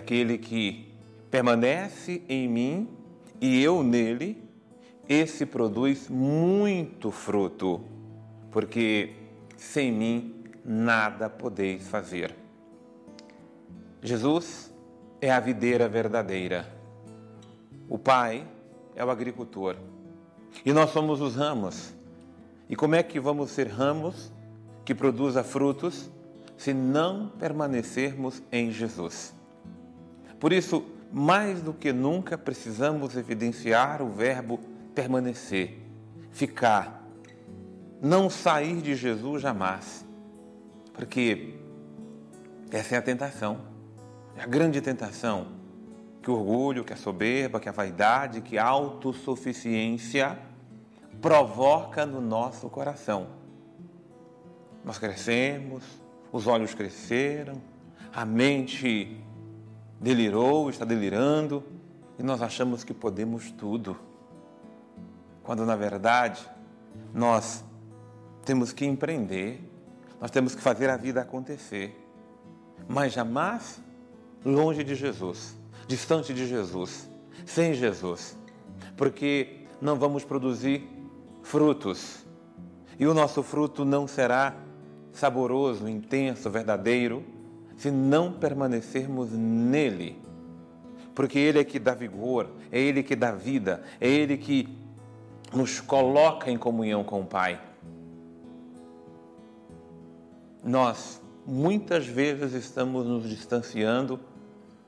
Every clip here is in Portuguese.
aquele que permanece em mim e eu nele, esse produz muito fruto, porque sem mim nada podeis fazer. Jesus é a videira verdadeira. O Pai é o agricultor. E nós somos os ramos. E como é que vamos ser ramos que produza frutos se não permanecermos em Jesus? Por isso, mais do que nunca precisamos evidenciar o verbo permanecer, ficar, não sair de Jesus jamais. Porque essa é a tentação, é a grande tentação que o orgulho, que a soberba, que a vaidade, que a autossuficiência provoca no nosso coração. Nós crescemos, os olhos cresceram, a mente delirou, está delirando e nós achamos que podemos tudo. Quando na verdade nós temos que empreender, nós temos que fazer a vida acontecer, mas jamais longe de Jesus, distante de Jesus, sem Jesus, porque não vamos produzir frutos. E o nosso fruto não será saboroso, intenso, verdadeiro se não permanecermos nele. Porque Ele é que dá vigor, é Ele que dá vida, é Ele que nos coloca em comunhão com o Pai. Nós, muitas vezes, estamos nos distanciando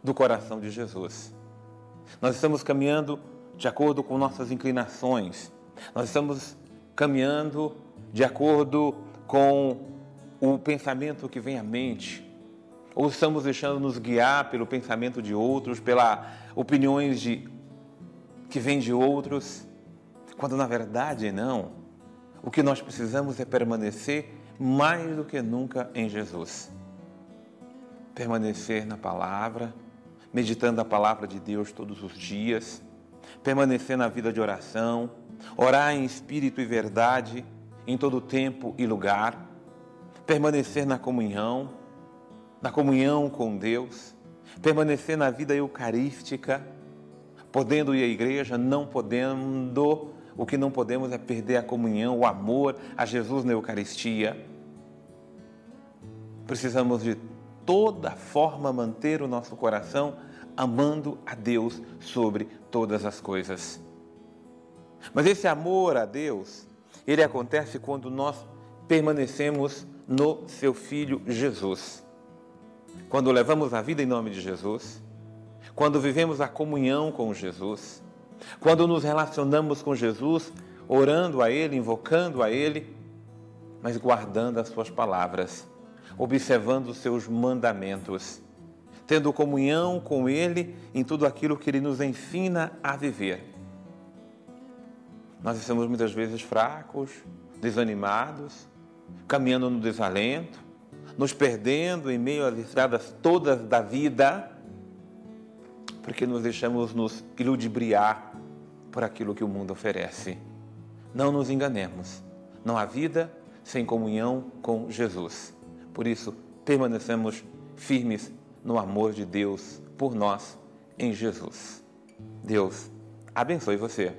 do coração de Jesus. Nós estamos caminhando de acordo com nossas inclinações, nós estamos caminhando de acordo com o pensamento que vem à mente, ou estamos deixando nos guiar pelo pensamento de outros, pelas opiniões de, que vêm de outros, quando na verdade não. O que nós precisamos é permanecer mais do que nunca em Jesus. Permanecer na palavra, meditando a palavra de Deus todos os dias, permanecer na vida de oração, orar em espírito e verdade em todo tempo e lugar, permanecer na comunhão, na comunhão com Deus, permanecer na vida eucarística, podendo ir à igreja, não podendo, o que não podemos é perder a comunhão, o amor a Jesus na Eucaristia. Precisamos de toda forma manter o nosso coração amando a Deus sobre todas as coisas. Mas esse amor a Deus, ele acontece quando nós permanecemos no seu Filho Jesus quando levamos a vida em nome de Jesus, quando vivemos a comunhão com Jesus, quando nos relacionamos com Jesus, orando a Ele, invocando a Ele, mas guardando as Suas palavras, observando os Seus mandamentos, tendo comunhão com Ele em tudo aquilo que Ele nos ensina a viver. Nós estamos muitas vezes fracos, desanimados, caminhando no desalento, nos perdendo em meio às estradas todas da vida, porque nos deixamos nos iludibriar por aquilo que o mundo oferece. Não nos enganemos, não há vida sem comunhão com Jesus. Por isso, permanecemos firmes no amor de Deus por nós em Jesus. Deus abençoe você.